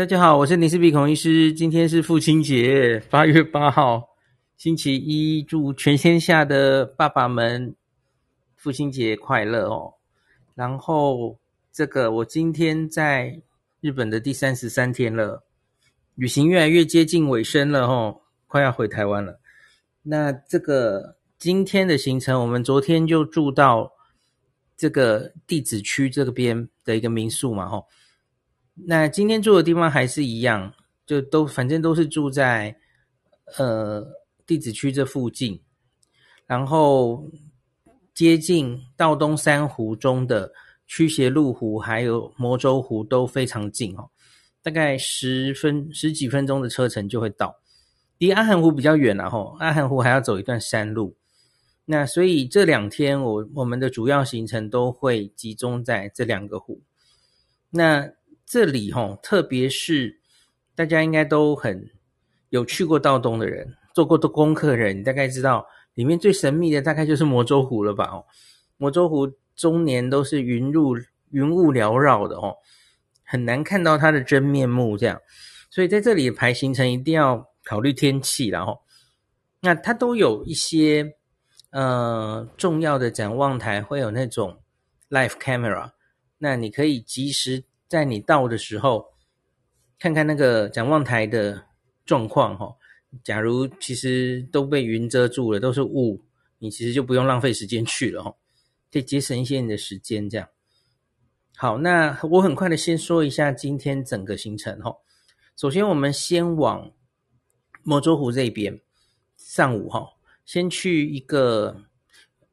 大家好，我是林氏鼻孔医师。今天是父亲节，八月八号，星期一。祝全天下的爸爸们父亲节快乐哦！然后，这个我今天在日本的第三十三天了，旅行越来越接近尾声了哦，快要回台湾了。那这个今天的行程，我们昨天就住到这个地址区这边的一个民宿嘛，吼。那今天住的地方还是一样，就都反正都是住在呃地址区这附近，然后接近道东三湖中的驱邪路湖还有摩周湖都非常近哦，大概十分十几分钟的车程就会到。离阿寒湖比较远了吼，阿寒湖还要走一段山路。那所以这两天我我们的主要行程都会集中在这两个湖。那这里哈，特别是大家应该都很有去过道东的人，做过的功课的人，你大概知道里面最神秘的大概就是摩周湖了吧？哦，摩周湖终年都是云雾云雾缭绕的哦，很难看到它的真面目这样。所以在这里排行程一定要考虑天气，然后那它都有一些呃重要的展望台会有那种 live camera，那你可以及时。在你到的时候，看看那个展望台的状况哈。假如其实都被云遮住了，都是雾，你其实就不用浪费时间去了哈，可以节省一些你的时间。这样好，那我很快的先说一下今天整个行程哈。首先，我们先往摩周湖这边，上午哈，先去一个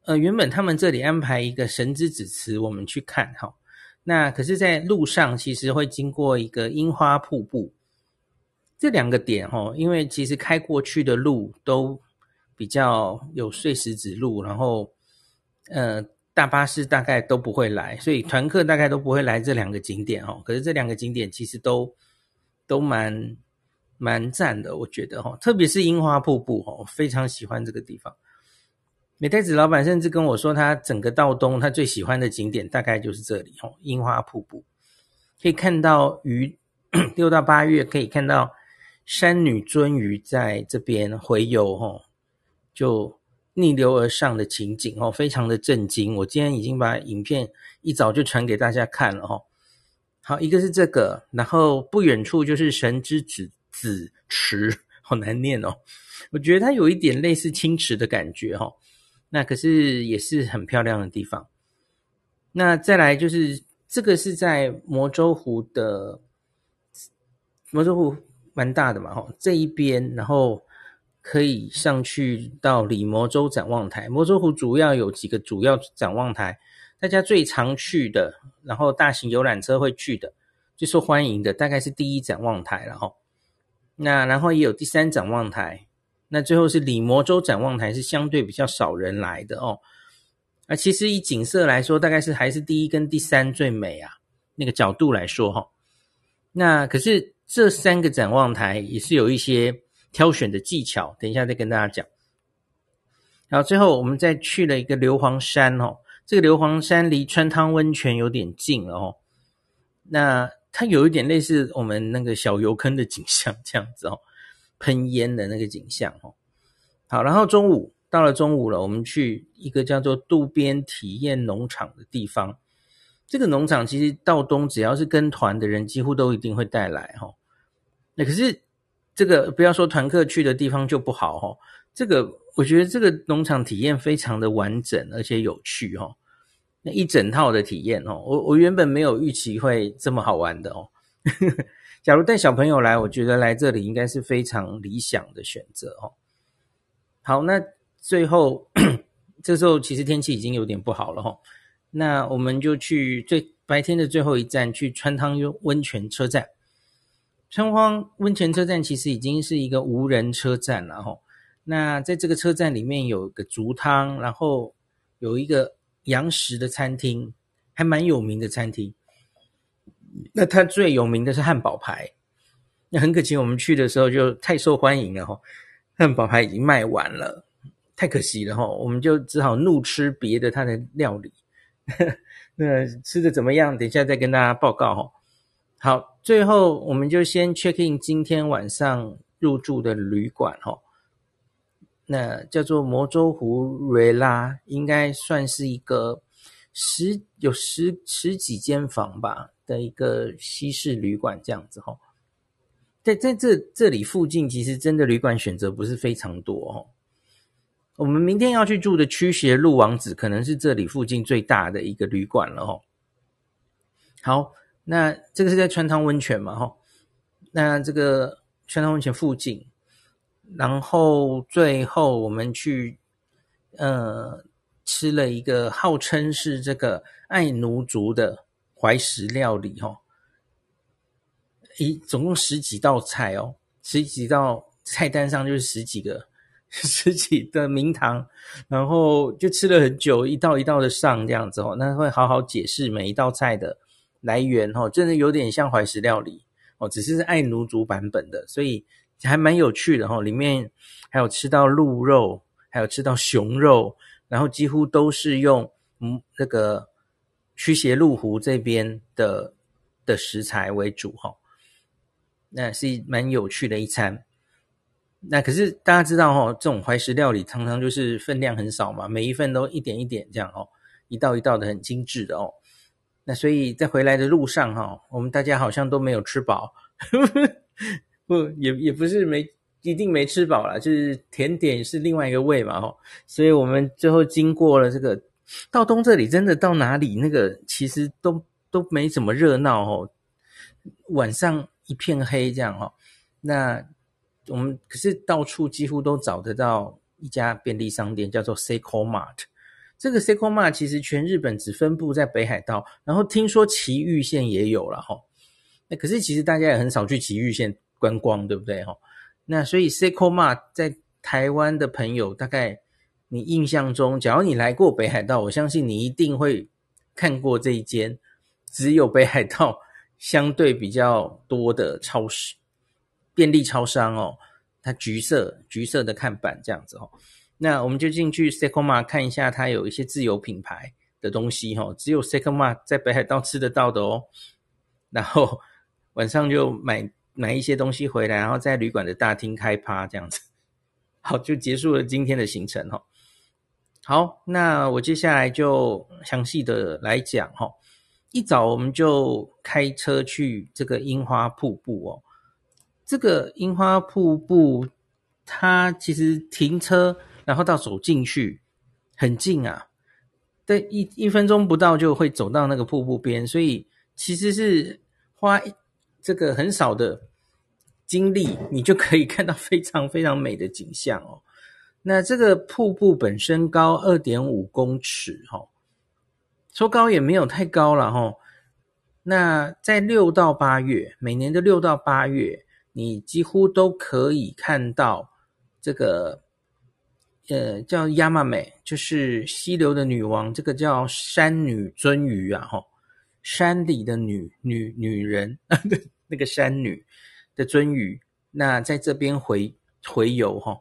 呃，原本他们这里安排一个神之子祠，我们去看哈。那可是，在路上其实会经过一个樱花瀑布，这两个点哦，因为其实开过去的路都比较有碎石子路，然后呃，大巴士大概都不会来，所以团客大概都不会来这两个景点哦。可是这两个景点其实都都蛮蛮赞的，我觉得哈，特别是樱花瀑布哦，非常喜欢这个地方。美代子老板甚至跟我说，他整个道东他最喜欢的景点大概就是这里哦，樱花瀑布，可以看到鱼，六到八月可以看到山女鱒鱼在这边洄游哦，就逆流而上的情景哦，非常的震惊。我今天已经把影片一早就传给大家看了哦。好，一个是这个，然后不远处就是神之子子池，好难念哦，我觉得它有一点类似清池的感觉哦。那可是也是很漂亮的地方。那再来就是这个是在摩周湖的摩周湖蛮大的嘛，吼这一边，然后可以上去到里摩周展望台。摩周湖主要有几个主要展望台，大家最常去的，然后大型游览车会去的，最受欢迎的大概是第一展望台，然后那然后也有第三展望台。那最后是里摩洲展望台，是相对比较少人来的哦。啊，其实以景色来说，大概是还是第一跟第三最美啊，那个角度来说哈。那可是这三个展望台也是有一些挑选的技巧，等一下再跟大家讲。然后最后我们再去了一个硫磺山哦，这个硫磺山离川汤温泉有点近了哦。那它有一点类似我们那个小油坑的景象这样子哦。喷烟的那个景象哦，好，然后中午到了中午了，我们去一个叫做渡边体验农场的地方。这个农场其实到东只要是跟团的人，几乎都一定会带来哈。那可是这个不要说团客去的地方就不好哈。这个我觉得这个农场体验非常的完整而且有趣哈。那一整套的体验哦，我我原本没有预期会这么好玩的哦。假如带小朋友来，我觉得来这里应该是非常理想的选择哦。好，那最后 这时候其实天气已经有点不好了哈。那我们就去最白天的最后一站，去川汤温泉车站。川汤温泉车站其实已经是一个无人车站了哈。那在这个车站里面有个竹汤，然后有一个洋食的餐厅，还蛮有名的餐厅。那它最有名的是汉堡排，那很可惜，我们去的时候就太受欢迎了哈，汉堡排已经卖完了，太可惜了哈，我们就只好怒吃别的它的料理。那吃的怎么样？等一下再跟大家报告哈。好，最后我们就先 check in 今天晚上入住的旅馆哦。那叫做摩洲湖瑞拉，应该算是一个十有十十几间房吧的一个西式旅馆这样子哈。在在这这里附近，其实真的旅馆选择不是非常多哦。我们明天要去住的驱邪路王子，可能是这里附近最大的一个旅馆了哦。好。那这个是在川汤温泉嘛，哈，那这个川汤温泉附近，然后最后我们去，呃，吃了一个号称是这个爱奴族的怀石料理，哈，一总共十几道菜哦，十几道菜单上就是十几个，十几的名堂，然后就吃了很久，一道一道的上这样子哦，那会好好解释每一道菜的。来源哦，真的有点像怀石料理哦，只是是爱奴族版本的，所以还蛮有趣的哦。里面还有吃到鹿肉，还有吃到熊肉，然后几乎都是用嗯那个驱邪陆湖这边的的食材为主哈。那是蛮有趣的一餐。那可是大家知道哦，这种怀石料理常常就是分量很少嘛，每一份都一点一点这样哦，一道一道的很精致的哦。那所以在回来的路上哈，我们大家好像都没有吃饱，不也也不是没一定没吃饱啦，就是甜点是另外一个味嘛哈。所以我们最后经过了这个到东这里，真的到哪里那个其实都都没怎么热闹哦，晚上一片黑这样哦。那我们可是到处几乎都找得到一家便利商店，叫做 Seiko Mart。这个 Seiko Mart 其实全日本只分布在北海道，然后听说埼玉县也有了哈。那可是其实大家也很少去埼玉县观光，对不对哈？那所以 Seiko Mart 在台湾的朋友，大概你印象中，假如你来过北海道，我相信你一定会看过这一间只有北海道相对比较多的超市便利超商哦，它橘色橘色的看板这样子哦。那我们就进去 Seikomar 看一下，它有一些自有品牌的东西哈，只有 Seikomar 在北海道吃得到的哦。然后晚上就买买一些东西回来，然后在旅馆的大厅开趴这样子。好，就结束了今天的行程哈。好，那我接下来就详细的来讲哈。一早我们就开车去这个樱花瀑布哦。这个樱花瀑布它其实停车。然后到走进去很近啊，对，一一分钟不到就会走到那个瀑布边，所以其实是花这个很少的精力，你就可以看到非常非常美的景象哦。那这个瀑布本身高二点五公尺，哈，说高也没有太高了哈。那在六到八月，每年的六到八月，你几乎都可以看到这个。呃，叫亚麻美，就是溪流的女王，这个叫山女鱒鱼啊，吼，山里的女女女人，那个山女的鱒鱼，那在这边回回游哈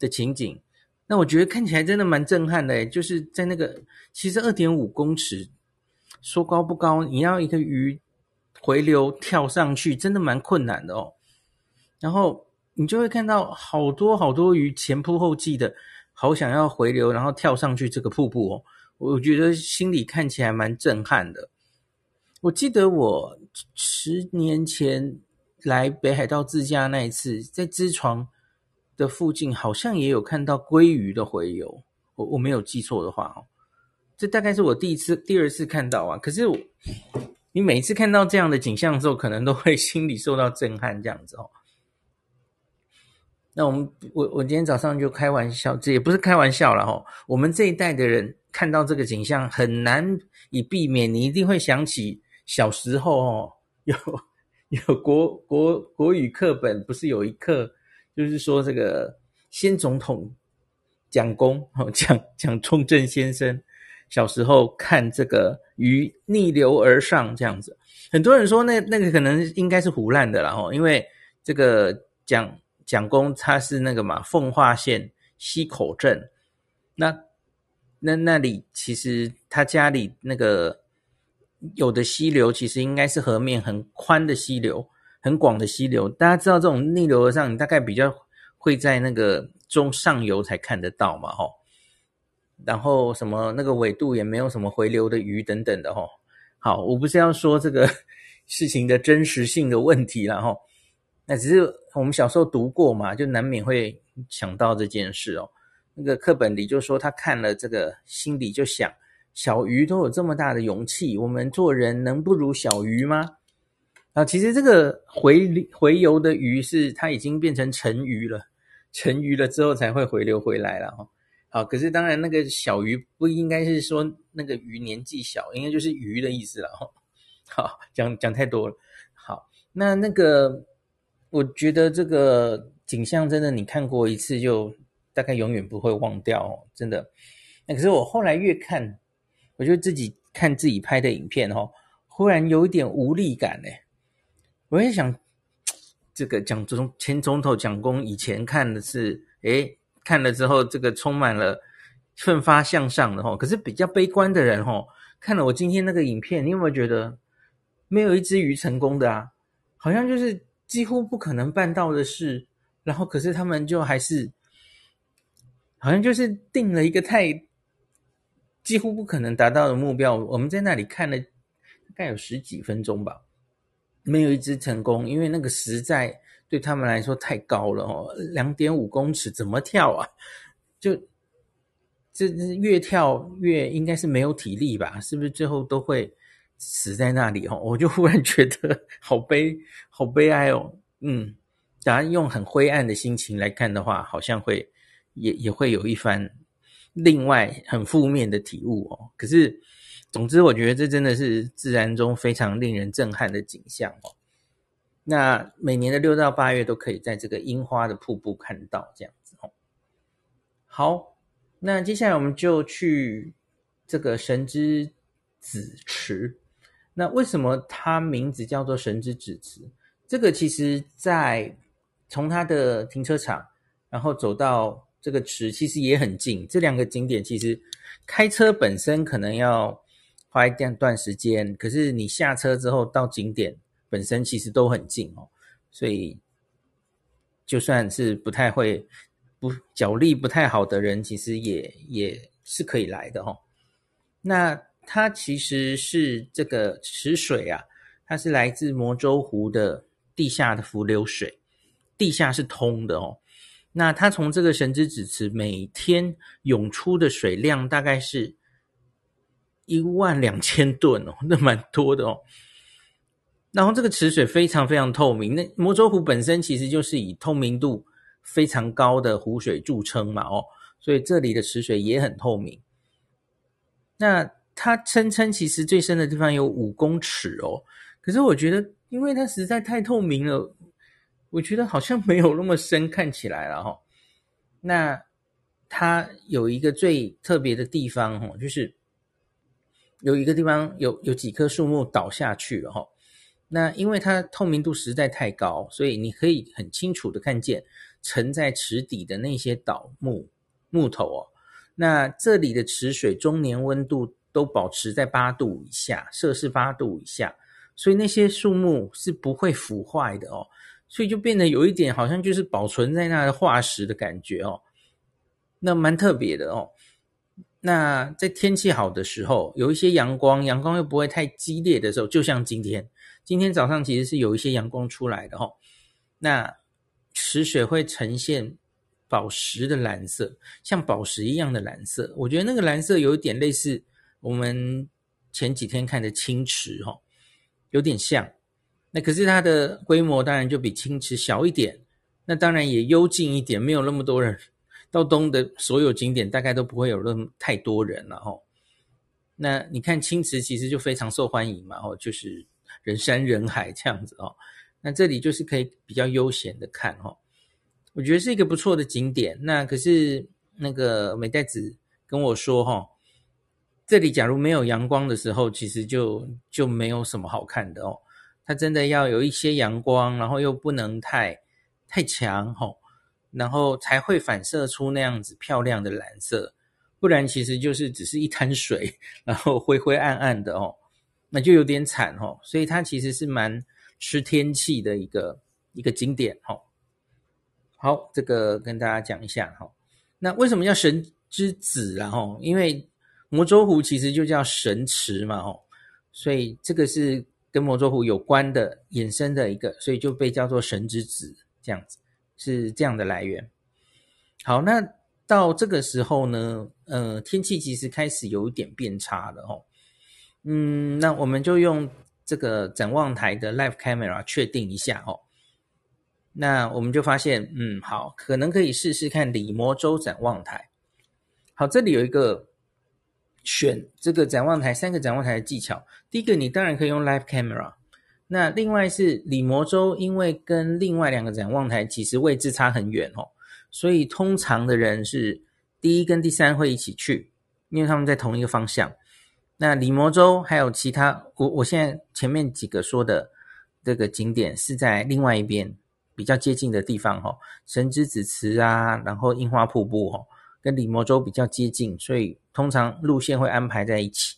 的情景，那我觉得看起来真的蛮震撼的诶，就是在那个其实二点五公尺，说高不高，你要一个鱼回流跳上去，真的蛮困难的哦。然后你就会看到好多好多鱼前仆后继的。好想要回流，然后跳上去这个瀑布哦，我觉得心里看起来蛮震撼的。我记得我十年前来北海道自驾那一次，在支床的附近好像也有看到鲑鱼的回游，我我没有记错的话哦，这大概是我第一次、第二次看到啊。可是我你每次看到这样的景象的时候，可能都会 心里受到震撼，这样子哦。那我们我我今天早上就开玩笑，这也不是开玩笑了哈。我们这一代的人看到这个景象，很难以避免，你一定会想起小时候哦，有有国国国语课本不是有一课，就是说这个新总统蒋公 哦，蒋蒋中正先生小时候看这个鱼逆流而上这样子，很多人说那那个可能应该是唬烂的啦哈，因为这个蒋。蒋公他是那个嘛，奉化县溪口镇，那那那里其实他家里那个有的溪流其实应该是河面很宽的溪流，很广的溪流。大家知道这种逆流而上，你大概比较会在那个中上游才看得到嘛，吼。然后什么那个纬度也没有什么回流的鱼等等的，吼。好，我不是要说这个 事情的真实性的问题了，吼。那只是我们小时候读过嘛，就难免会想到这件事哦。那个课本里就说他看了这个，心里就想。小鱼都有这么大的勇气，我们做人能不如小鱼吗？啊，其实这个回回游的鱼是它已经变成成鱼了，成鱼了之后才会回流回来了哈。好，可是当然那个小鱼不应该是说那个鱼年纪小，应该就是鱼的意思了哈。好，讲讲太多了。好，那那个我觉得这个景象真的，你看过一次就大概永远不会忘掉哦，真的。那可是我后来越看。我就自己看自己拍的影片哦，忽然有一点无力感哎。我也想，这个蒋总前总统蒋公以前看的是，诶，看了之后这个充满了奋发向上的吼。可是比较悲观的人吼，看了我今天那个影片，你有没有觉得没有一只鱼成功的啊？好像就是几乎不可能办到的事，然后可是他们就还是，好像就是定了一个太。几乎不可能达到的目标，我们在那里看了大概有十几分钟吧，没有一只成功，因为那个实在对他们来说太高了哦，两点五公尺怎么跳啊？就这越跳越应该是没有体力吧？是不是最后都会死在那里哦？我就忽然觉得好悲，好悲哀哦。嗯，假如用很灰暗的心情来看的话，好像会也也会有一番。另外，很负面的体悟哦。可是，总之，我觉得这真的是自然中非常令人震撼的景象哦。那每年的六到八月都可以在这个樱花的瀑布看到这样子哦。好，那接下来我们就去这个神之子池。那为什么它名字叫做神之子池？这个其实在从它的停车场，然后走到。这个池其实也很近，这两个景点其实开车本身可能要花一段段时间，可是你下车之后到景点本身其实都很近哦，所以就算是不太会不脚力不太好的人，其实也也是可以来的哦。那它其实是这个池水啊，它是来自魔州湖的地下的伏流水，地下是通的哦。那它从这个神之子池每天涌出的水量大概是一万两千吨哦，那蛮多的哦。然后这个池水非常非常透明，那魔州湖本身其实就是以透明度非常高的湖水著称嘛哦，所以这里的池水也很透明。那它声称其实最深的地方有五公尺哦，可是我觉得因为它实在太透明了。我觉得好像没有那么深，看起来了哈。那它有一个最特别的地方哦，就是有一个地方有有几棵树木倒下去了哈。那因为它透明度实在太高，所以你可以很清楚的看见沉在池底的那些倒木木头哦。那这里的池水终年温度都保持在八度以下，摄氏八度以下，所以那些树木是不会腐坏的哦。所以就变得有一点好像就是保存在那的化石的感觉哦，那蛮特别的哦。那在天气好的时候，有一些阳光，阳光又不会太激烈的时候，就像今天，今天早上其实是有一些阳光出来的哦。那池水会呈现宝石的蓝色，像宝石一样的蓝色。我觉得那个蓝色有一点类似我们前几天看的清池哦，有点像。那可是它的规模当然就比清池小一点，那当然也幽静一点，没有那么多人。到东的所有景点大概都不会有那么太多人了吼。那你看青池其实就非常受欢迎嘛吼，就是人山人海这样子哦。那这里就是可以比较悠闲的看吼，我觉得是一个不错的景点。那可是那个美代子跟我说吼，这里假如没有阳光的时候，其实就就没有什么好看的哦。它真的要有一些阳光，然后又不能太太强吼，然后才会反射出那样子漂亮的蓝色，不然其实就是只是一滩水，然后灰灰暗暗的哦。那就有点惨哦。所以它其实是蛮吃天气的一个一个景点哦。好，这个跟大家讲一下哈。那为什么叫神之子啊？哦，因为摩周湖其实就叫神池嘛，哦，所以这个是跟摩周湖有关的衍生的一个，所以就被叫做神之子，这样子是这样的来源。好，那到这个时候呢，呃，天气其实开始有一点变差了，哦，嗯，那我们就用这个展望台的 Live Camera 确定一下，哦。那我们就发现，嗯，好，可能可以试试看里摩洲展望台。好，这里有一个选这个展望台三个展望台的技巧。第一个，你当然可以用 Live Camera。那另外是里摩洲，因为跟另外两个展望台其实位置差很远哦，所以通常的人是第一跟第三会一起去，因为他们在同一个方向。那里摩洲还有其他，我我现在前面几个说的这个景点是在另外一边。比较接近的地方，哦，神之子池啊，然后樱花瀑布，哦，跟里摩洲比较接近，所以通常路线会安排在一起。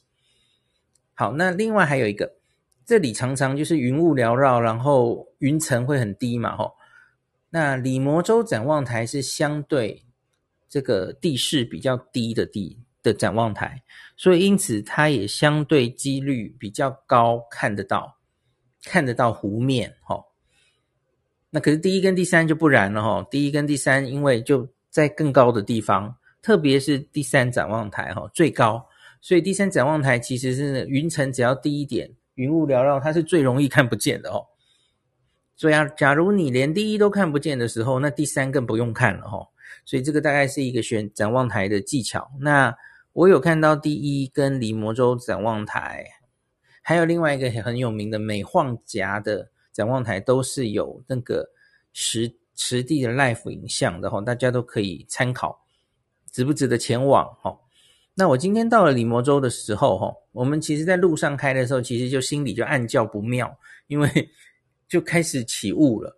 好，那另外还有一个，这里常常就是云雾缭绕，然后云层会很低嘛，吼。那李摩洲展望台是相对这个地势比较低的地的展望台，所以因此它也相对几率比较高，看得到看得到湖面，吼。那可是第一跟第三就不然了哈，第一跟第三因为就在更高的地方，特别是第三展望台哈最高，所以第三展望台其实是云层只要低一点，云雾缭绕，它是最容易看不见的哦。所以啊，假如你连第一都看不见的时候，那第三更不用看了哈。所以这个大概是一个选展望台的技巧。那我有看到第一跟离摩洲展望台，还有另外一个很有名的美晃岬的。展望台都是有那个实实地的 live 影像的哈，大家都可以参考，值不值得前往哈？那我今天到了里摩州的时候哈，我们其实在路上开的时候，其实就心里就暗叫不妙，因为 就开始起雾了，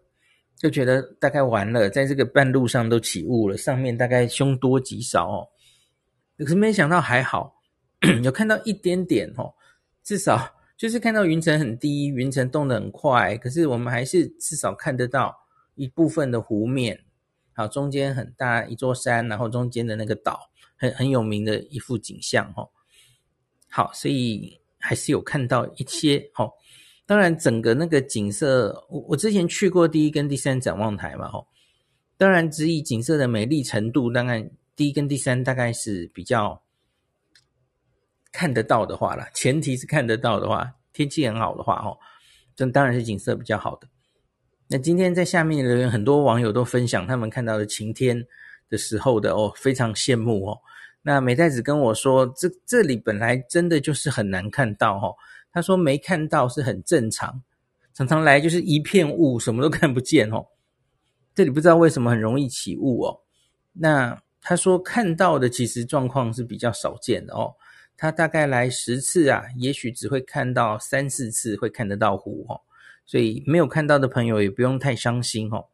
就觉得大概完了，在这个半路上都起雾了，上面大概凶多吉少哦。可是没想到还好，有看到一点点哦，至少。就是看到云层很低，云层动得很快，可是我们还是至少看得到一部分的湖面，好，中间很大一座山，然后中间的那个岛，很很有名的一幅景象，哦。好，所以还是有看到一些，哦。当然，整个那个景色，我我之前去过第一跟第三展望台嘛，齁。当然，只以景色的美丽程度，当然第一跟第三大概是比较。看得到的话啦，前提是看得到的话，天气很好的话，哦，这当然是景色比较好的。那今天在下面留言，很多网友都分享他们看到的晴天的时候的哦，非常羡慕哦。那美代子跟我说，这这里本来真的就是很难看到哦。他说没看到是很正常，常常来就是一片雾，什么都看不见哦。这里不知道为什么很容易起雾哦。那他说看到的其实状况是比较少见的哦。他大概来十次啊，也许只会看到三四次会看得到湖哦，所以没有看到的朋友也不用太伤心哦。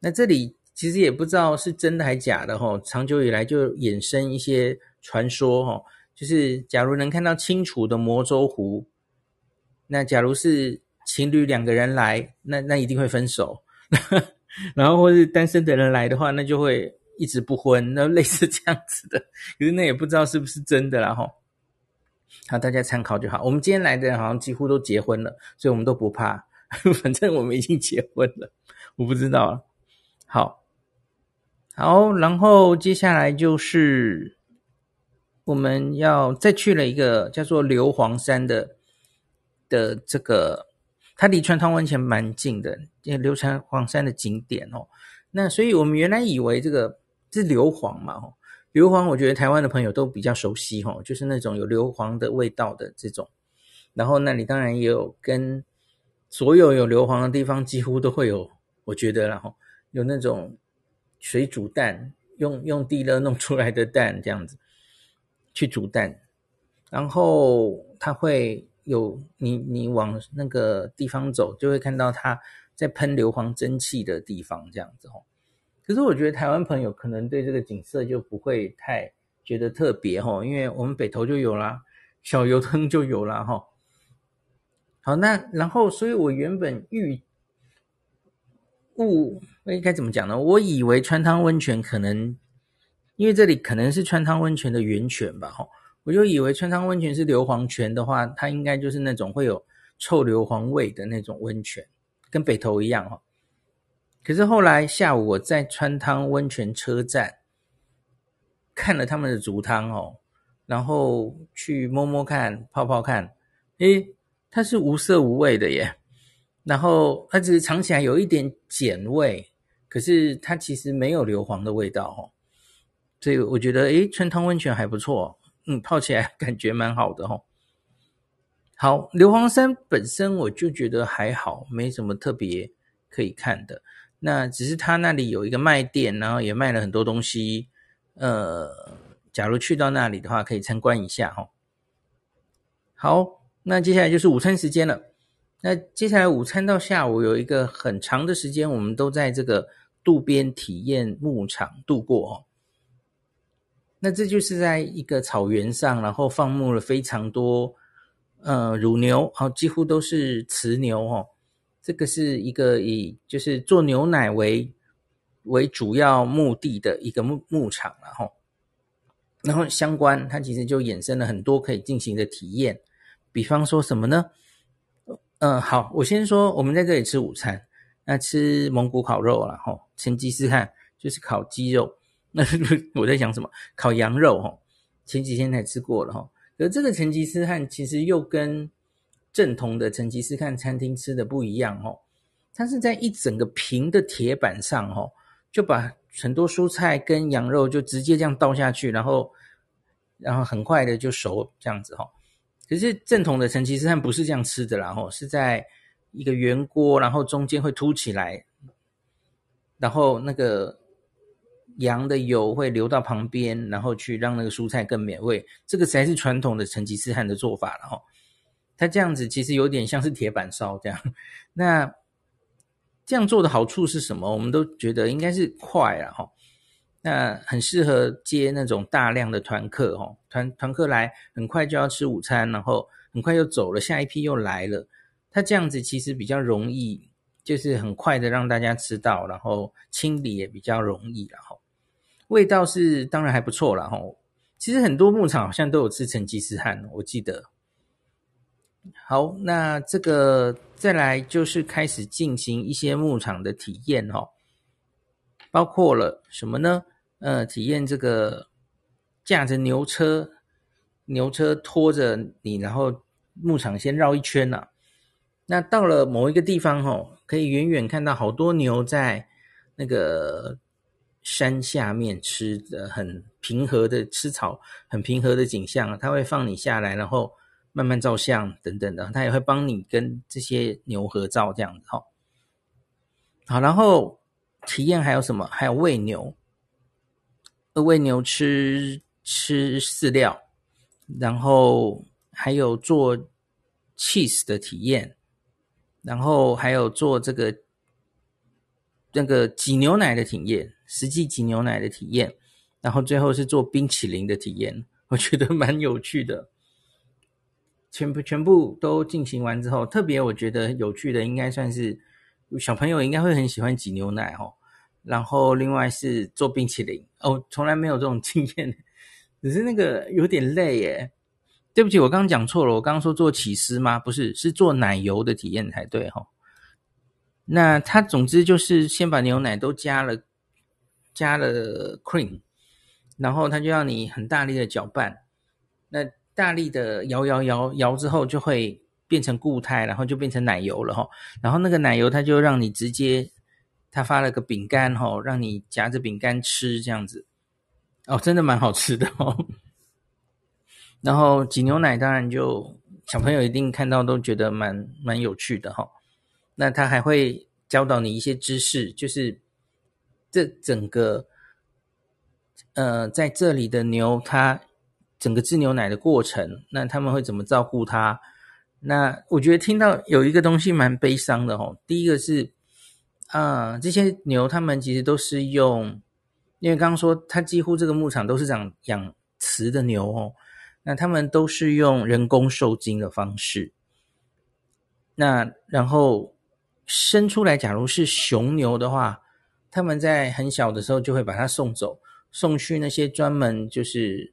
那这里其实也不知道是真的还假的哦，长久以来就衍生一些传说哦，就是假如能看到清楚的摩周湖，那假如是情侣两个人来，那那一定会分手，然后或是单身的人来的话，那就会。一直不婚，那类似这样子的，可是那也不知道是不是真的啦齁。好，大家参考就好。我们今天来的人好像几乎都结婚了，所以我们都不怕，反正我们已经结婚了。我不知道了。好，好，然后接下来就是我们要再去了一个叫做硫磺山的的这个，它离川汤温泉蛮近的，硫磺山的景点哦。那所以我们原来以为这个。是硫磺嘛？吼，硫磺，我觉得台湾的朋友都比较熟悉，吼，就是那种有硫磺的味道的这种。然后那里当然也有跟所有有硫磺的地方几乎都会有，我觉得然后有那种水煮蛋，用用地热弄出来的蛋这样子去煮蛋，然后它会有你你往那个地方走，就会看到它在喷硫磺蒸汽的地方这样子，哦。可是我觉得台湾朋友可能对这个景色就不会太觉得特别哈，因为我们北投就有啦，小油灯就有啦哈。好，那然后，所以我原本预误，应该怎么讲呢？我以为川汤温泉可能，因为这里可能是川汤温泉的源泉吧，哈，我就以为川汤温泉是硫磺泉的话，它应该就是那种会有臭硫磺味的那种温泉，跟北投一样，哈。可是后来下午我在川汤温泉车站看了他们的足汤哦。然后去摸摸看，泡泡看，诶，它是无色无味的耶。然后它只是尝起来有一点碱味，可是它其实没有硫磺的味道哦。所以我觉得，诶，春汤温泉还不错，嗯，泡起来感觉蛮好的哦。好，硫磺山本身我就觉得还好，没什么特别可以看的。那只是它那里有一个卖店，然后也卖了很多东西，呃。假如去到那里的话，可以参观一下哈。好，那接下来就是午餐时间了。那接下来午餐到下午有一个很长的时间，我们都在这个渡边体验牧场度过哦。那这就是在一个草原上，然后放牧了非常多呃乳牛，好，几乎都是雌牛哦。这个是一个以就是做牛奶为为主要目的的一个牧牧场了哈。然后相关，它其实就衍生了很多可以进行的体验，比方说什么呢？嗯，好，我先说，我们在这里吃午餐，那吃蒙古烤肉了吼，成吉思汗就是烤鸡肉，那我在想什么？烤羊肉吼，前几天才吃过了吼，而这个成吉思汗其实又跟正统的成吉思汗餐厅吃的不一样哦，它是在一整个平的铁板上哦，就把。很多蔬菜跟羊肉就直接这样倒下去，然后，然后很快的就熟这样子哈。可是正统的成吉思汗不是这样吃的啦，然后是在一个圆锅，然后中间会凸起来，然后那个羊的油会流到旁边，然后去让那个蔬菜更美味。这个才是传统的成吉思汗的做法了哈。它这样子其实有点像是铁板烧这样，那。这样做的好处是什么？我们都觉得应该是快啊，哈，那很适合接那种大量的团客，哦，团团客来很快就要吃午餐，然后很快又走了，下一批又来了。它这样子其实比较容易，就是很快的让大家吃到，然后清理也比较容易，然后味道是当然还不错了，哈。其实很多牧场好像都有吃成吉思汗，我记得。好，那这个再来就是开始进行一些牧场的体验哈，包括了什么呢？呃，体验这个驾着牛车，牛车拖着你，然后牧场先绕一圈呐。那到了某一个地方哦，可以远远看到好多牛在那个山下面吃的很平和的吃草，很平和的景象，它会放你下来，然后。慢慢照相等等的，他也会帮你跟这些牛合照这样子哈。好，然后体验还有什么？还有喂牛，喂牛吃吃饲料，然后还有做 cheese 的体验，然后还有做这个那个挤牛奶的体验，实际挤牛奶的体验，然后最后是做冰淇淋的体验，我觉得蛮有趣的。全部全部都进行完之后，特别我觉得有趣的，应该算是小朋友应该会很喜欢挤牛奶哦。然后另外是做冰淇淋哦，从来没有这种 经验，只是那个有点累耶。对不起，我刚刚讲错了，我刚刚说做起司吗？不是，是做奶油的体验才对哈。那它总之就是先把牛奶都加了，加了 cream，然后它就要你很大力的搅拌，那。大力的摇摇摇摇之后，就会变成固态，然后就变成奶油了哈。然后那个奶油，它就让你直接，他发了个饼干哈，让你夹着饼干吃这样子。哦，真的蛮好吃的哦。然后挤牛奶，当然就小朋友一定看到都觉得蛮蛮有趣的哈。那他还会教导你一些知识，就是这整个，呃，在这里的牛它。整个制牛奶的过程，那他们会怎么照顾它？那我觉得听到有一个东西蛮悲伤的哦。第一个是，啊、呃，这些牛他们其实都是用，因为刚刚说它几乎这个牧场都是养养雌的牛哦，那他们都是用人工受精的方式。那然后生出来，假如是雄牛的话，他们在很小的时候就会把它送走，送去那些专门就是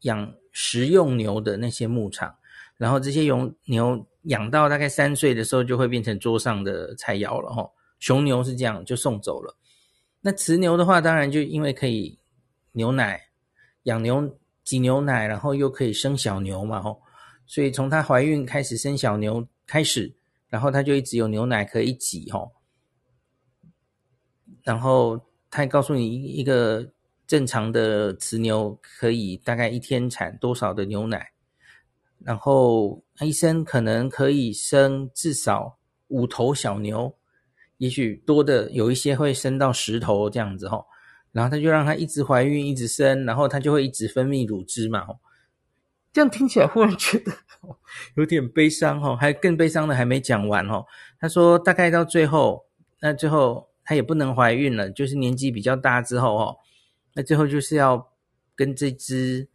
养食用牛的那些牧场，然后这些牛牛养到大概三岁的时候，就会变成桌上的菜肴了哈。雄牛是这样，就送走了。那雌牛的话，当然就因为可以牛奶养牛。挤牛奶，然后又可以生小牛嘛，吼，所以从她怀孕开始生小牛开始，然后她就一直有牛奶可以挤，吼。然后她也告诉你，一个正常的雌牛可以大概一天产多少的牛奶，然后一生可能可以生至少五头小牛，也许多的有一些会生到十头这样子，吼。然后他就让他一直怀孕，一直生，然后他就会一直分泌乳汁嘛。这样听起来忽然觉得 有点悲伤哈，还更悲伤的还没讲完哦。他说大概到最后，那最后他也不能怀孕了，就是年纪比较大之后哦，那最后就是要跟这只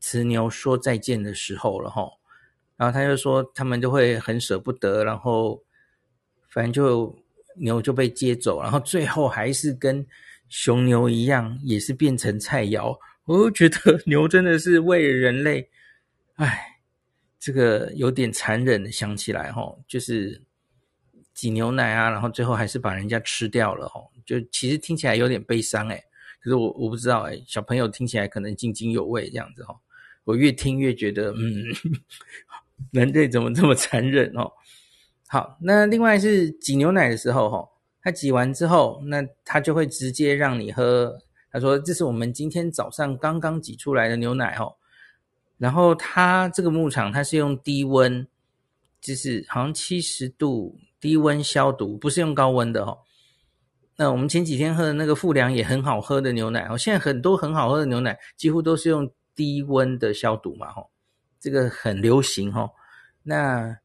雌牛说再见的时候了哈。然后他就说他们就会很舍不得，然后反正就牛就被接走，然后最后还是跟。雄牛一样也是变成菜肴，我觉得 牛真的是为人类，哎，这个有点残忍想起来齁，就是挤牛奶啊，然后最后还是把人家吃掉了齁，就其实听起来有点悲伤哎，可是我我不知道哎，小朋友听起来可能津津有味这样子齁，我越听越觉得嗯，人类怎么这么残忍哦？好，那另外是挤牛奶的时候齁。他挤完之后，那他就会直接让你喝。他说：“这是我们今天早上刚刚挤出来的牛奶哦。”然后他这个牧场，他是用低温，就是好像七十度低温消毒，不是用高温的哦。那我们前几天喝的那个富良也很好喝的牛奶哦，现在很多很好喝的牛奶几乎都是用低温的消毒嘛，吼，这个很流行哦。那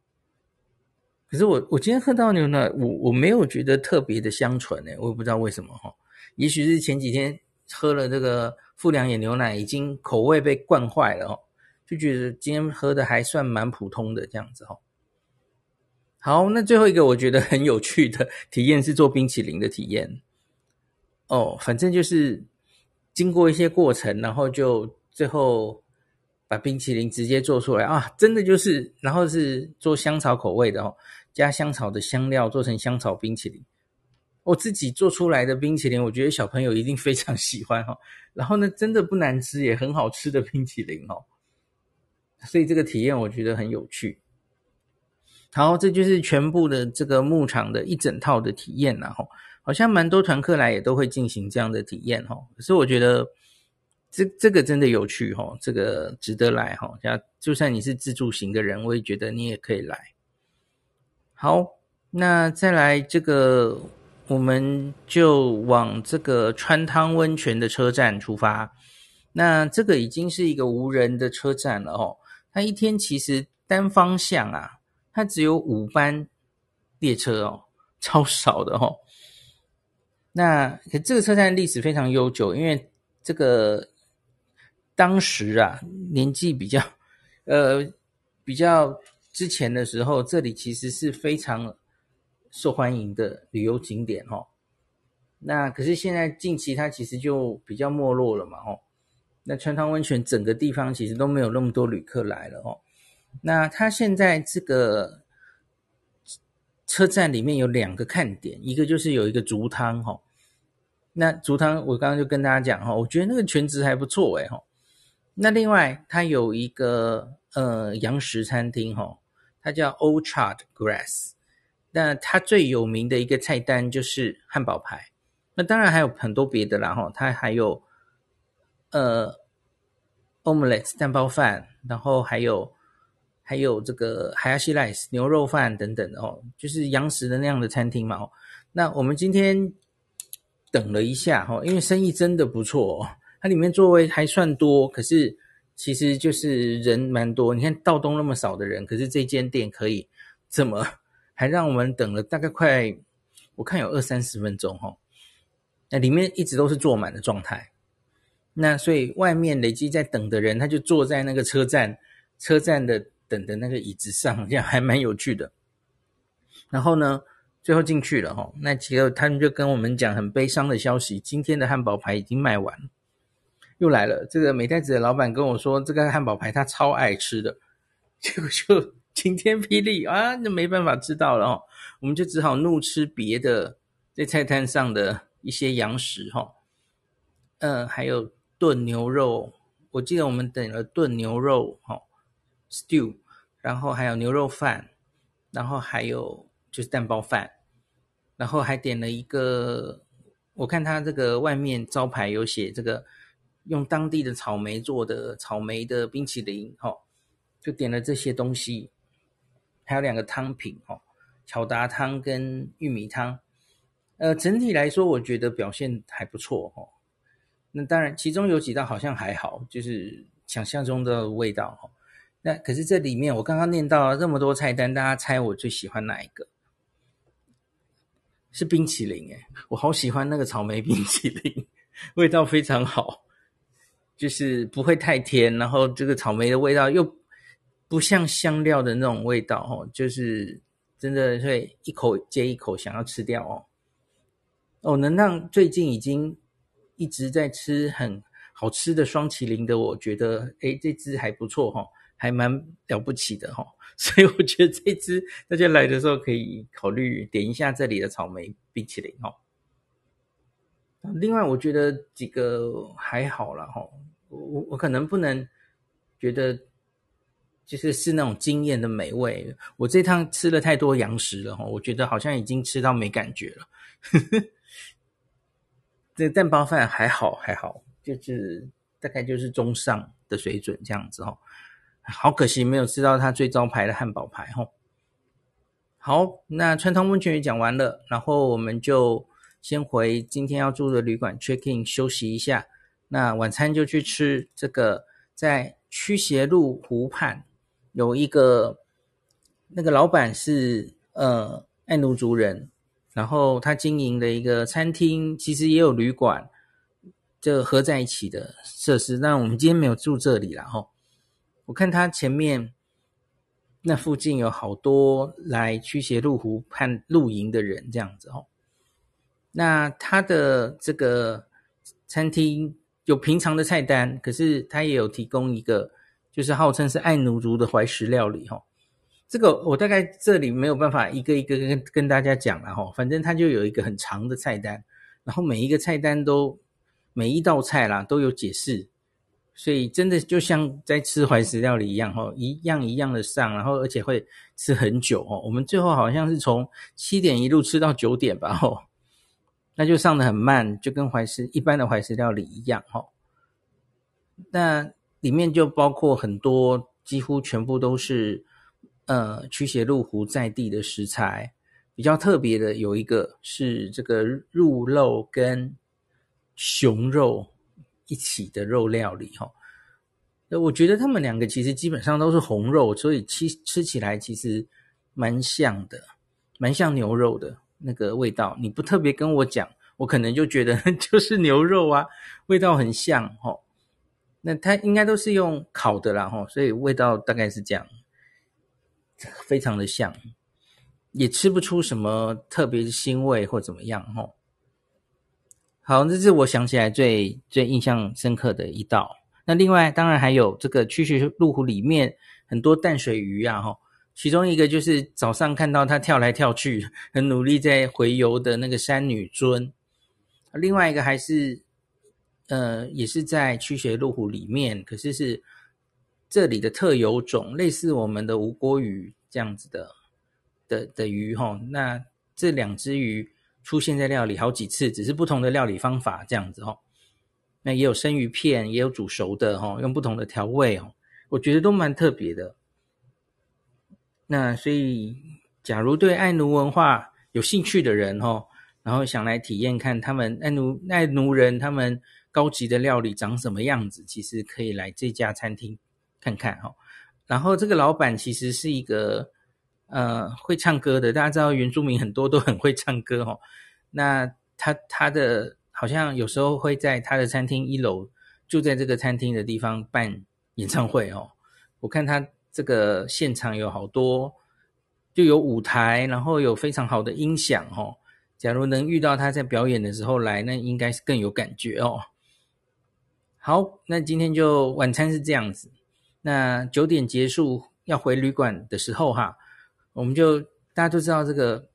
可是我我今天喝到牛奶，我我没有觉得特别的香醇诶，我也不知道为什么哈，也许是前几天喝了这个富良野牛奶，已经口味被惯坏了哦，就觉得今天喝的还算蛮普通的这样子哈。好，那最后一个我觉得很有趣的体验是做冰淇淋的体验哦，反正就是经过一些过程，然后就最后。把冰淇淋直接做出来啊，真的就是，然后是做香草口味的哦，加香草的香料做成香草冰淇淋。我自己做出来的冰淇淋，我觉得小朋友一定非常喜欢哈。然后呢，真的不难吃，也很好吃的冰淇淋哦。所以这个体验我觉得很有趣。好，这就是全部的这个牧场的一整套的体验然后，好像蛮多团客来也都会进行这样的体验哈。可是我觉得。这这个真的有趣哈，这个值得来哈。像就算你是自助型的人，我也觉得你也可以来。好，那再来这个，我们就往这个川汤温泉的车站出发。那这个已经是一个无人的车站了哦。它一天其实单方向啊，它只有五班列车哦，超少的哦。那可这个车站历史非常悠久，因为这个。当时啊，年纪比较，呃，比较之前的时候，这里其实是非常受欢迎的旅游景点哦。那可是现在近期它其实就比较没落了嘛哦。那川汤温泉整个地方其实都没有那么多旅客来了哦。那它现在这个车站里面有两个看点，一个就是有一个竹汤哈。那竹汤我刚刚就跟大家讲哈，我觉得那个泉质还不错诶哈。那另外，它有一个呃洋食餐厅哈，它叫 Orchard Grass。那它最有名的一个菜单就是汉堡排。那当然还有很多别的啦哈，它还有呃 omelette 蛋包饭，然后还有还有这个海亚西 rice 牛肉饭等等哦，就是洋食的那样的餐厅嘛哦。那我们今天等了一下哈，因为生意真的不错哦。它里面座位还算多，可是其实就是人蛮多。你看道东那么少的人，可是这间店可以这么，还让我们等了大概快，我看有二三十分钟哈。那里面一直都是坐满的状态。那所以外面累积在等的人，他就坐在那个车站车站的等的那个椅子上，这样还蛮有趣的。然后呢，最后进去了哈，那结果他们就跟我们讲很悲伤的消息，今天的汉堡排已经卖完。又来了，这个美代子的老板跟我说，这个汉堡排他超爱吃的，结果就 晴天霹雳啊，那没办法吃到了哦，我们就只好怒吃别的在菜单上的一些洋食哈，嗯，还有炖牛肉，我记得我们点了炖牛肉哈，stew，然后还有牛肉饭，然后还有就是蛋包饭，然后还点了一个，我看他这个外面招牌有写这个。用当地的草莓做的草莓的冰淇淋，哈，就点了这些东西，还有两个汤品，哈，巧达汤跟玉米汤，呃，整体来说我觉得表现还不错，哈。那当然，其中有几道好像还好，就是想象中的味道，哈。那可是这里面我刚刚念到了这么多菜单，大家猜我最喜欢哪一个？是冰淇淋，诶，我好喜欢那个草莓冰淇淋，味道非常好。就是不会太甜，然后这个草莓的味道又不像香料的那种味道哦，就是真的会一口接一口想要吃掉哦。哦，能让最近已经一直在吃很好吃的双淇淋的，我觉得诶这支还不错哈，还蛮了不起的哈。所以我觉得这支大家来的时候可以考虑点一下这里的草莓冰淇淋哦。另外，我觉得几个还好啦。哈。我我可能不能觉得就是是那种惊艳的美味。我这趟吃了太多洋食了哈，我觉得好像已经吃到没感觉了。这蛋包饭还好还好，就是大概就是中上的水准这样子哈。好可惜没有吃到它最招牌的汉堡排哈。好，那川汤温泉也讲完了，然后我们就。先回今天要住的旅馆 check in 休息一下，那晚餐就去吃这个，在驱邪路湖畔有一个那个老板是呃爱奴族人，然后他经营的一个餐厅，其实也有旅馆，这合在一起的设施。但我们今天没有住这里啦齁。我看他前面那附近有好多来驱邪路湖畔露营的人，这样子哦。那他的这个餐厅有平常的菜单，可是他也有提供一个，就是号称是爱奴族的怀石料理哈。这个我大概这里没有办法一个一个跟跟大家讲了哈。反正他就有一个很长的菜单，然后每一个菜单都每一道菜啦都有解释，所以真的就像在吃怀石料理一样哈，一样一样的上，然后而且会吃很久哦。我们最后好像是从七点一路吃到九点吧哈。那就上的很慢，就跟怀石一般的怀石料理一样哈。那里面就包括很多，几乎全部都是呃驱邪入湖在地的食材。比较特别的有一个是这个鹿肉跟熊肉一起的肉料理哈。那我觉得他们两个其实基本上都是红肉，所以吃吃起来其实蛮像的，蛮像牛肉的。那个味道，你不特别跟我讲，我可能就觉得 就是牛肉啊，味道很像齁。那它应该都是用烤的啦齁，所以味道大概是这样，非常的像，也吃不出什么特别腥味或怎么样齁。好，这是我想起来最最印象深刻的一道。那另外当然还有这个驱邪路湖里面很多淡水鱼啊齁。其中一个就是早上看到他跳来跳去，很努力在洄游的那个山女尊，另外一个还是，呃，也是在驱邪路湖里面，可是是这里的特有种，类似我们的吴郭鱼这样子的的的鱼哈。那这两只鱼出现在料理好几次，只是不同的料理方法这样子哈。那也有生鱼片，也有煮熟的哈，用不同的调味哦，我觉得都蛮特别的。那所以，假如对爱奴文化有兴趣的人齁，然后想来体验看他们爱奴爱奴人他们高级的料理长什么样子，其实可以来这家餐厅看看齁。然后这个老板其实是一个呃会唱歌的，大家知道原住民很多都很会唱歌齁。那他他的好像有时候会在他的餐厅一楼，就在这个餐厅的地方办演唱会哦。我看他。这个现场有好多就有舞台，然后有非常好的音响哦。假如能遇到他在表演的时候来，那应该是更有感觉哦。好，那今天就晚餐是这样子。那九点结束要回旅馆的时候哈，我们就大家都知道这个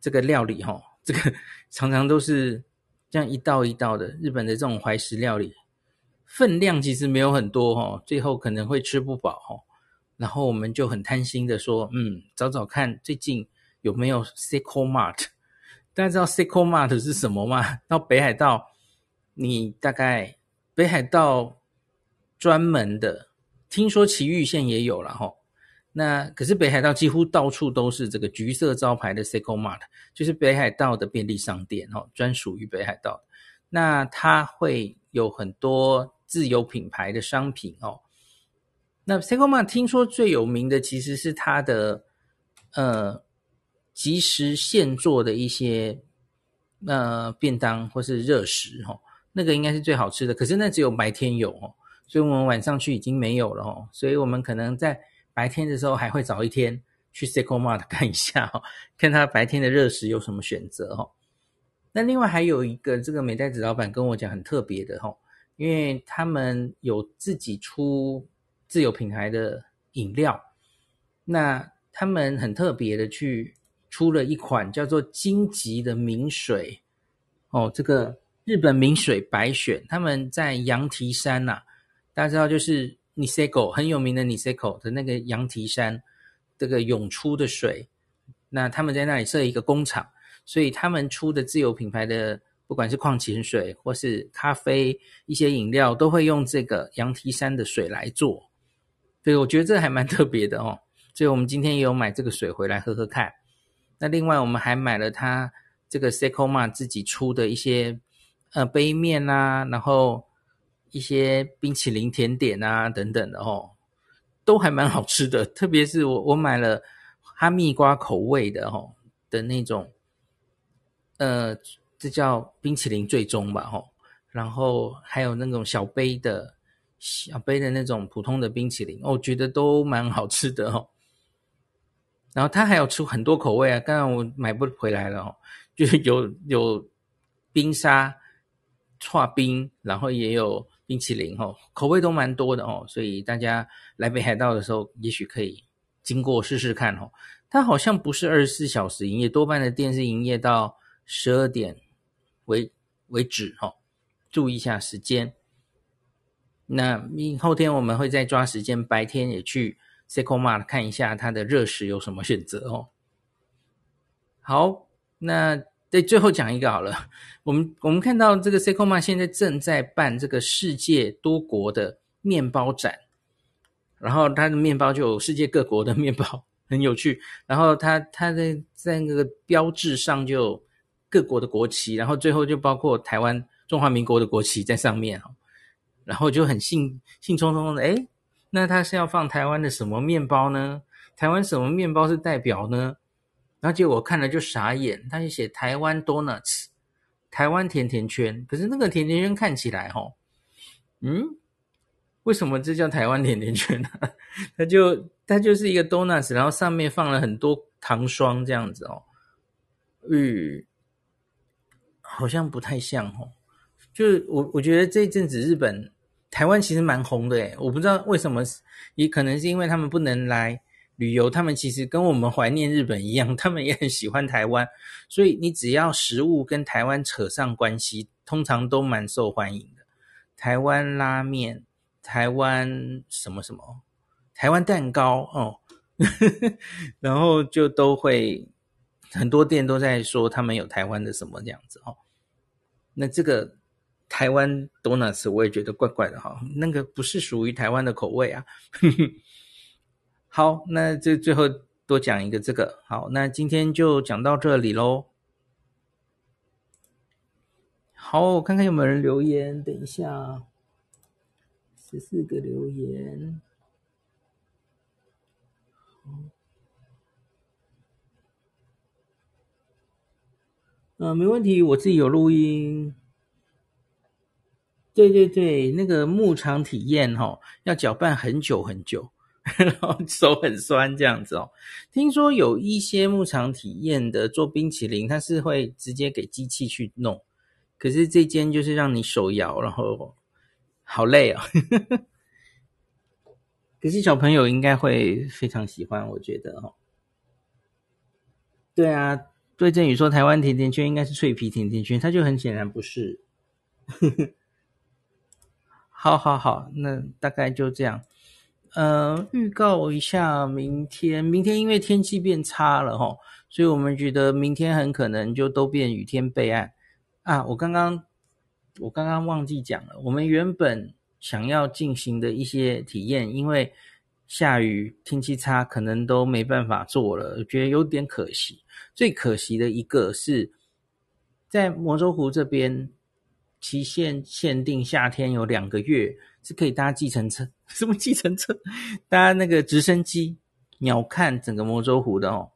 这个料理哈，这个常常都是这样一道一道的日本的这种怀石料理，分量其实没有很多哈，最后可能会吃不饱哈。然后我们就很贪心的说，嗯，找找看最近有没有 Seiko Mart。大家知道 Seiko Mart 是什么吗？到北海道，你大概北海道专门的。听说埼玉县也有了哈，那可是北海道几乎到处都是这个橘色招牌的 Seiko Mart，就是北海道的便利商店哦，专属于北海道。那它会有很多自有品牌的商品哦。那 Seiko Mart 听说最有名的其实是它的呃即时现做的一些呃便当或是热食哈，那个应该是最好吃的。可是那只有白天有哦。所以我们晚上去已经没有了哦，所以我们可能在白天的时候还会早一天去 Seiko Mart 看一下哦，看他白天的热食有什么选择哦。那另外还有一个这个美代子老板跟我讲很特别的哦，因为他们有自己出自有品牌的饮料，那他们很特别的去出了一款叫做金吉的名水。哦，这个日本名水白选，他们在羊蹄山呐、大家知道，就是 Niseko 很有名的 Niseko 的那个羊蹄山这个涌出的水，那他们在那里设一个工厂，所以他们出的自有品牌的，不管是矿泉水或是咖啡，一些饮料都会用这个羊蹄山的水来做，对我觉得这还蛮特别的哦。所以我们今天也有买这个水回来喝喝看。那另外我们还买了他这个 Secoma 自己出的一些呃杯面啊，然后。一些冰淇淋甜点啊等等的哦，都还蛮好吃的。特别是我我买了哈密瓜口味的哦的那种，呃，这叫冰淇淋最终吧吼。然后还有那种小杯的小杯的那种普通的冰淇淋，我觉得都蛮好吃的哦。然后它还有出很多口味啊，刚刚我买不回来了哦，就是有有冰沙剉冰，然后也有。冰淇淋哦，口味都蛮多的哦，所以大家来北海道的时候，也许可以经过试试看哦。它好像不是二十四小时营业，多半的店是营业到十二点为为止哦。注意一下时间。那明后天我们会再抓时间，白天也去 Seiko Mart 看一下它的热食有什么选择哦。好，那。对，最后讲一个好了。我们我们看到这个 Seiko Mart 现在正在办这个世界多国的面包展，然后它的面包就有世界各国的面包，很有趣。然后它它在在那个标志上就有各国的国旗，然后最后就包括台湾中华民国的国旗在上面。然后就很兴兴冲冲的，诶，那他是要放台湾的什么面包呢？台湾什么面包是代表呢？然后结果我看了就傻眼，他就写台湾 Donuts，台湾甜甜圈。可是那个甜甜圈看起来，哦，嗯，为什么这叫台湾甜甜圈呢？它就它就是一个 Donuts，然后上面放了很多糖霜这样子哦。嗯，好像不太像哦。就是我我觉得这一阵子日本台湾其实蛮红的诶，我不知道为什么，也可能是因为他们不能来。旅游，他们其实跟我们怀念日本一样，他们也很喜欢台湾，所以你只要食物跟台湾扯上关系，通常都蛮受欢迎的。台湾拉面、台湾什么什么、台湾蛋糕哦，然后就都会很多店都在说他们有台湾的什么这样子哦。那这个台湾 Donuts 我也觉得怪怪的哈，那个不是属于台湾的口味啊。好，那这最后多讲一个这个。好，那今天就讲到这里喽。好，我看看有没有人留言。等一下，十四个留言。嗯、呃，没问题，我自己有录音。对对对，那个牧场体验哈、哦，要搅拌很久很久。然后手很酸这样子哦。听说有一些牧场体验的做冰淇淋，它是会直接给机器去弄，可是这间就是让你手摇，然后好累哦。可是小朋友应该会非常喜欢，我觉得哦。对啊，对振宇说台湾甜甜圈应该是脆皮甜甜圈，它就很显然不是。好好好，那大概就这样。呃，预告一下明天，明天因为天气变差了齁，所以我们觉得明天很可能就都变雨天备案啊。我刚刚我刚刚忘记讲了，我们原本想要进行的一些体验，因为下雨天气差，可能都没办法做了，我觉得有点可惜。最可惜的一个是在魔州湖这边，期限限定夏天有两个月。是可以搭计程车，什么计程车？搭那个直升机，鸟瞰整个魔州湖的哦。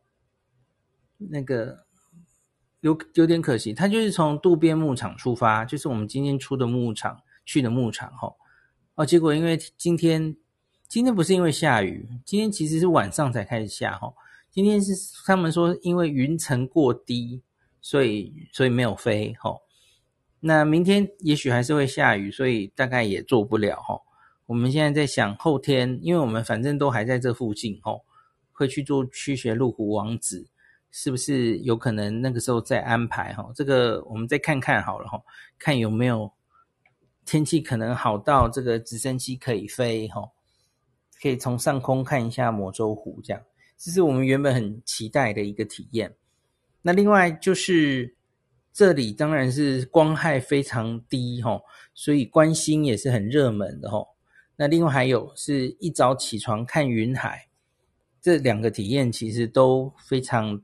那个有有点可惜，它就是从渡边牧场出发，就是我们今天出的牧场去的牧场哈。哦，结果因为今天今天不是因为下雨，今天其实是晚上才开始下哈。今天是他们说因为云层过低，所以所以没有飞哈。那明天也许还是会下雨，所以大概也做不了哈。我们现在在想后天，因为我们反正都还在这附近齁，会去做驱学路湖王子，是不是有可能那个时候再安排哈？这个我们再看看好了哈，看有没有天气可能好到这个直升机可以飞哈，可以从上空看一下魔州湖，这样这是我们原本很期待的一个体验。那另外就是。这里当然是光害非常低齁，所以观星也是很热门的齁。那另外还有是一早起床看云海，这两个体验其实都非常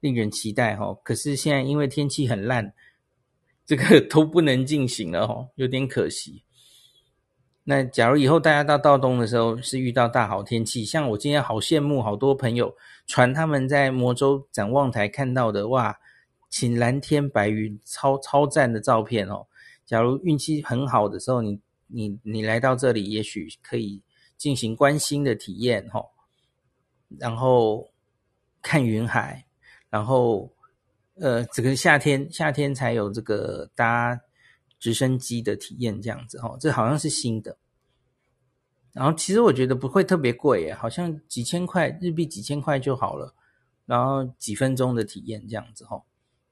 令人期待齁。可是现在因为天气很烂，这个都不能进行了齁，有点可惜。那假如以后大家到道东的时候是遇到大好天气，像我今天好羡慕好多朋友传他们在魔州展望台看到的哇。请蓝天白云，超超赞的照片哦！假如运气很好的时候，你你你来到这里，也许可以进行观星的体验哦，然后看云海，然后呃，这个夏天夏天才有这个搭直升机的体验，这样子哦，这好像是新的。然后其实我觉得不会特别贵耶，好像几千块日币，几千块就好了，然后几分钟的体验这样子哦。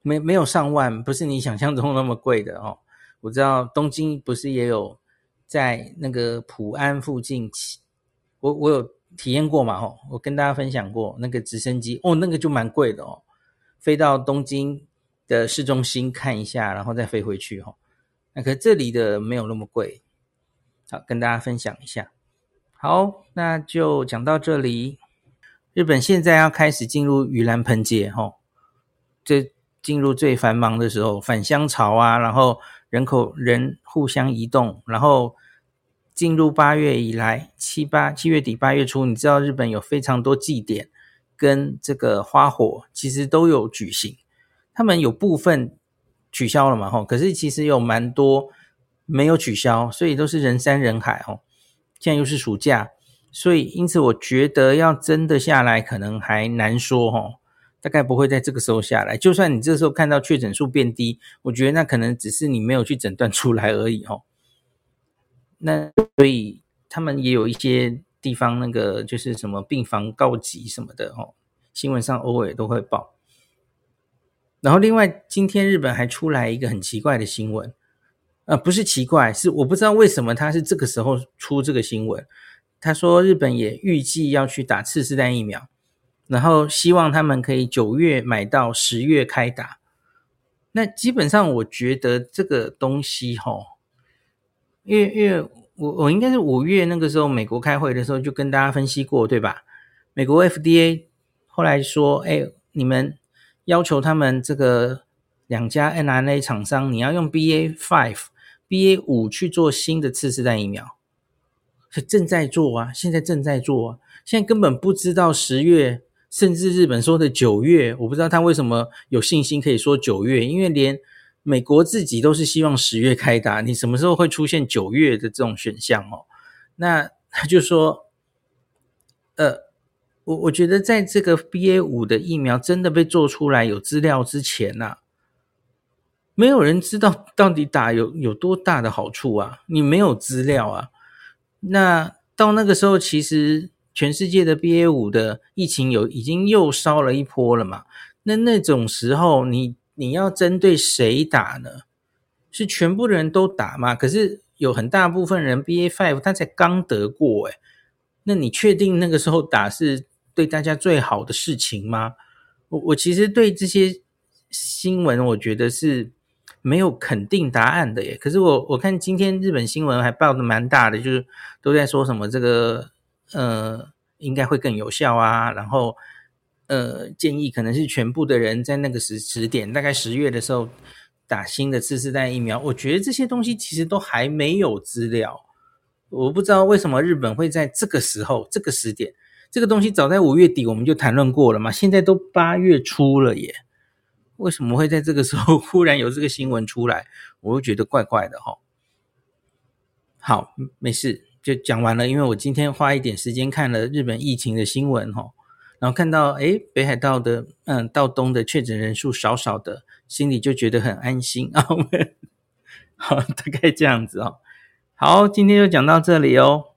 没没有上万，不是你想象中那么贵的哦。我知道东京不是也有在那个浦安附近起，我我有体验过嘛吼，我跟大家分享过那个直升机哦，那个就蛮贵的哦，飞到东京的市中心看一下，然后再飞回去吼。那可这里的没有那么贵，好，跟大家分享一下。好，那就讲到这里。日本现在要开始进入盂兰盆节吼，这。进入最繁忙的时候，返乡潮啊，然后人口人互相移动，然后进入八月以来，七八七月底八月初，你知道日本有非常多祭典跟这个花火，其实都有举行。他们有部分取消了嘛，吼，可是其实有蛮多没有取消，所以都是人山人海，吼。现在又是暑假，所以因此我觉得要真的下来，可能还难说，吼。大概不会在这个时候下来。就算你这时候看到确诊数变低，我觉得那可能只是你没有去诊断出来而已哦。那所以他们也有一些地方那个就是什么病房告急什么的哦，新闻上偶尔都会报。然后另外今天日本还出来一个很奇怪的新闻，呃，不是奇怪，是我不知道为什么他是这个时候出这个新闻。他说日本也预计要去打次世代疫苗。然后希望他们可以九月买到十月开打。那基本上我觉得这个东西齁，因为因为我我应该是五月那个时候美国开会的时候就跟大家分析过，对吧？美国 FDA 后来说，哎，你们要求他们这个两家 n r n a 厂商，你要用 BA five、BA 五去做新的次世代疫苗，正在做啊，现在正在做啊，现在根本不知道十月。甚至日本说的九月，我不知道他为什么有信心可以说九月，因为连美国自己都是希望十月开打，你什么时候会出现九月的这种选项哦？那他就说，呃，我我觉得在这个 BA 五的疫苗真的被做出来有资料之前呐、啊，没有人知道到底打有有多大的好处啊，你没有资料啊。那到那个时候，其实全世界的 BA 五的疫情有已经又烧了一波了嘛。那那种时候你，你要针对谁打呢？是全部的人都打吗？可是有很大部分人 BA five 他才刚得过诶，那你确定那个时候打是对大家最好的事情吗？我我其实对这些新闻，我觉得是没有肯定答案的耶。可是我我看今天日本新闻还报的蛮大的，就是都在说什么这个呃应该会更有效啊，然后呃建议可能是全部的人在那个时时点，大概十月的时候。打新的次世代疫苗，我觉得这些东西其实都还没有资料。我不知道为什么日本会在这个时候、这个时点，这个东西早在五月底我们就谈论过了嘛，现在都八月初了耶，为什么会在这个时候 忽然有这个新闻出来？我会觉得怪怪的齁。好，没事，就讲完了。因为我今天花一点时间看了日本疫情的新闻哈。然后看到，哎，北海道的，嗯，道东的确诊人数少少的，心里就觉得很安心啊。好，大概这样子哦。好，今天就讲到这里哦。